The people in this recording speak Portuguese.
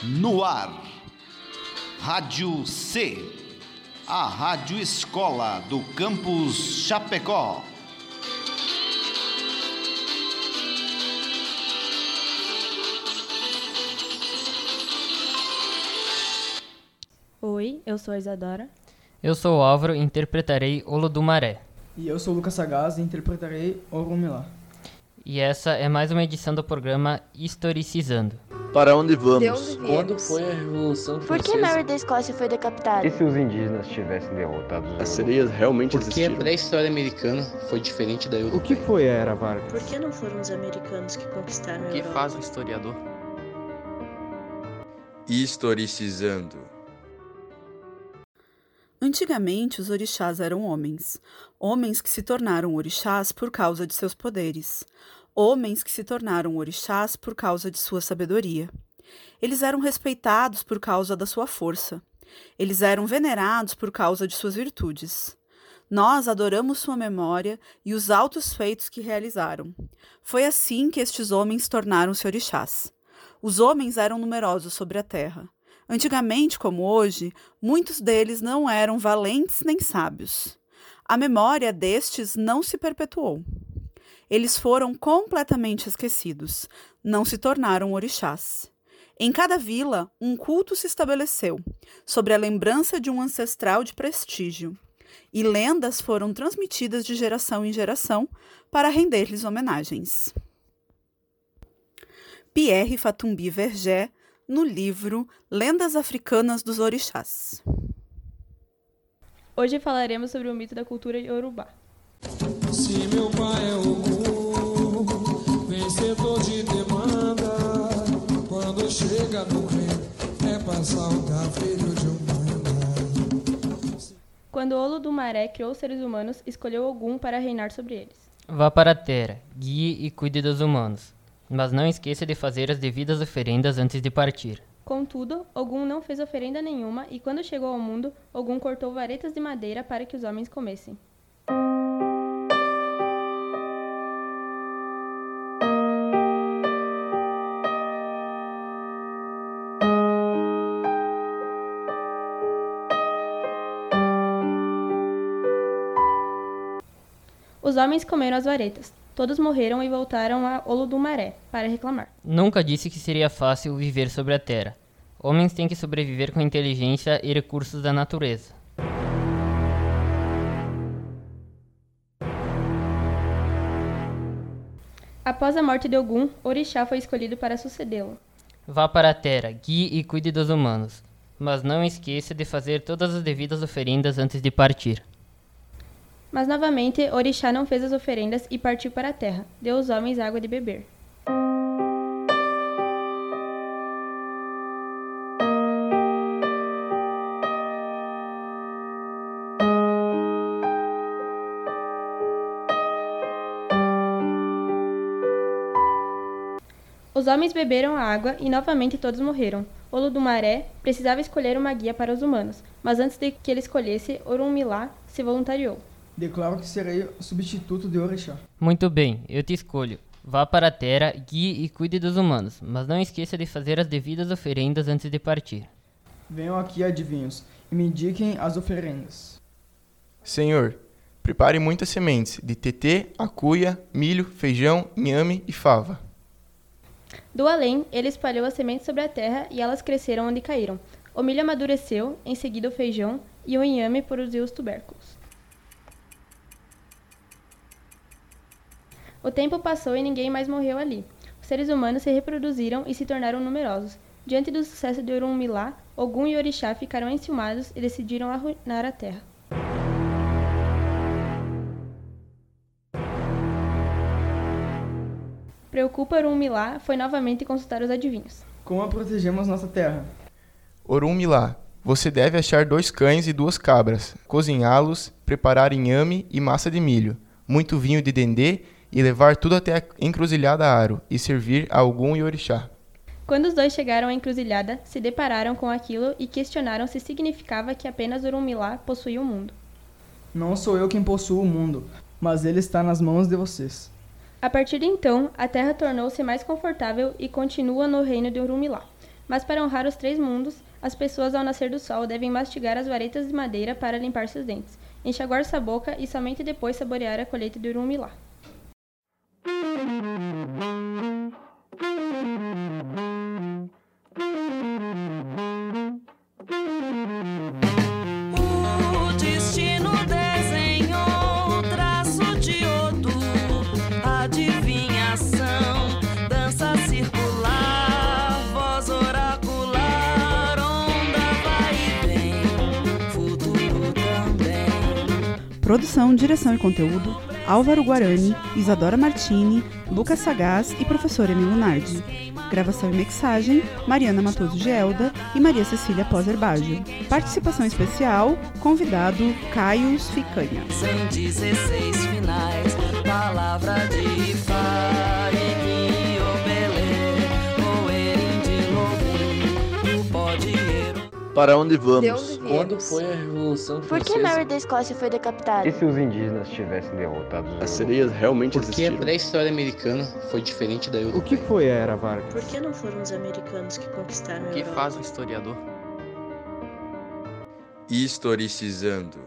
No ar, Rádio C, a Rádio Escola do Campus Chapecó. Oi, eu sou a Isadora. Eu sou o Álvaro e interpretarei Olodumaré. E eu sou o Lucas Sagaz e interpretarei Orumilá. E essa é mais uma edição do programa Historicizando. Para onde vamos? De onde? Quando foi a Revolução Por que Francesa? Mary da Escócia foi decapitada? E se os indígenas tivessem derrotado os As sereias realmente Porque a existiram? pré-história americana foi diferente da O europeia. que foi a Era Vargas? Por que não foram os americanos que conquistaram a O que Europa? faz um historiador? Historicizando. Antigamente, os orixás eram homens. Homens que se tornaram orixás por causa de seus poderes. Homens que se tornaram orixás por causa de sua sabedoria. Eles eram respeitados por causa da sua força. Eles eram venerados por causa de suas virtudes. Nós adoramos sua memória e os altos feitos que realizaram. Foi assim que estes homens tornaram-se orixás. Os homens eram numerosos sobre a terra. Antigamente, como hoje, muitos deles não eram valentes nem sábios. A memória destes não se perpetuou. Eles foram completamente esquecidos, não se tornaram orixás. Em cada vila, um culto se estabeleceu, sobre a lembrança de um ancestral de prestígio, e lendas foram transmitidas de geração em geração para render-lhes homenagens. Pierre Fatumbi Vergé, no livro Lendas Africanas dos Orixás. Hoje falaremos sobre o mito da cultura Yorubá. Se meu pai é o vencedor de demanda, quando chega no reino, é passar o filho de Umbanda. Quando Olo do Maré criou os seres humanos, escolheu Ogum para reinar sobre eles. Vá para a terra, guie e cuide dos humanos. Mas não esqueça de fazer as devidas oferendas antes de partir. Contudo, Ogum não fez oferenda nenhuma e quando chegou ao mundo, Ogum cortou varetas de madeira para que os homens comessem. Os homens comeram as varetas. Todos morreram e voltaram a Olodumaré para reclamar. Nunca disse que seria fácil viver sobre a terra. Homens têm que sobreviver com inteligência e recursos da natureza. Após a morte de Ogum, Orixá foi escolhido para sucedê-lo. Vá para a terra, guie e cuide dos humanos. Mas não esqueça de fazer todas as devidas oferendas antes de partir. Mas novamente, Orixá não fez as oferendas e partiu para a terra. Deu aos homens água de beber. Os homens beberam a água e novamente todos morreram. Olodumaré precisava escolher uma guia para os humanos, mas antes de que ele escolhesse, Orunmilá se voluntariou. Declaro que serei o substituto de Orixá. Muito bem, eu te escolho. Vá para a terra, guie e cuide dos humanos, mas não esqueça de fazer as devidas oferendas antes de partir. Venham aqui, adivinhos, e me indiquem as oferendas. Senhor, prepare muitas sementes de tetê, acuia, milho, feijão, inhame e fava. Do além, ele espalhou as sementes sobre a terra e elas cresceram onde caíram. O milho amadureceu, em seguida o feijão, e o inhame produziu os tubérculos. O tempo passou e ninguém mais morreu ali. Os seres humanos se reproduziram e se tornaram numerosos. Diante do sucesso de Orunmilá, Ogum e Orixá ficaram enciumados e decidiram arruinar a terra. Preocupa Orunmilá foi novamente consultar os adivinhos. Como protegemos nossa terra? Orumilá, você deve achar dois cães e duas cabras, cozinhá-los, preparar inhame e massa de milho, muito vinho de dendê e levar tudo até a encruzilhada Aro e servir a algum e orixá. Quando os dois chegaram à encruzilhada, se depararam com aquilo e questionaram se significava que apenas Orunmilá possuía o mundo. Não sou eu quem possuo o mundo, mas ele está nas mãos de vocês. A partir de então, a terra tornou-se mais confortável e continua no reino de Urumilá. Mas para honrar os três mundos, as pessoas ao nascer do sol devem mastigar as varetas de madeira para limpar seus dentes, enxaguar sua boca e somente depois saborear a colheita de Urumilá. Produção, direção e conteúdo: Álvaro Guarani, Isadora Martini, Lucas Sagaz e professor Emil Lunardi. Gravação e mixagem: Mariana Matoso Gelda e Maria Cecília Poser Baggio. Participação especial: convidado Caio Ficanha. Sem 16 finais, palavra de Faregui, Para onde vamos? De onde viemos? Quando foi a Revolução Por que Francesa? Mary da Escócia foi decapitada? E se os indígenas tivessem derrotado os As sereias realmente Porque a existiram? pré-história americana foi diferente da O europeia. que foi a Era Vargas? Por que não foram os americanos que conquistaram a O que Europa? faz um historiador? Historicizando.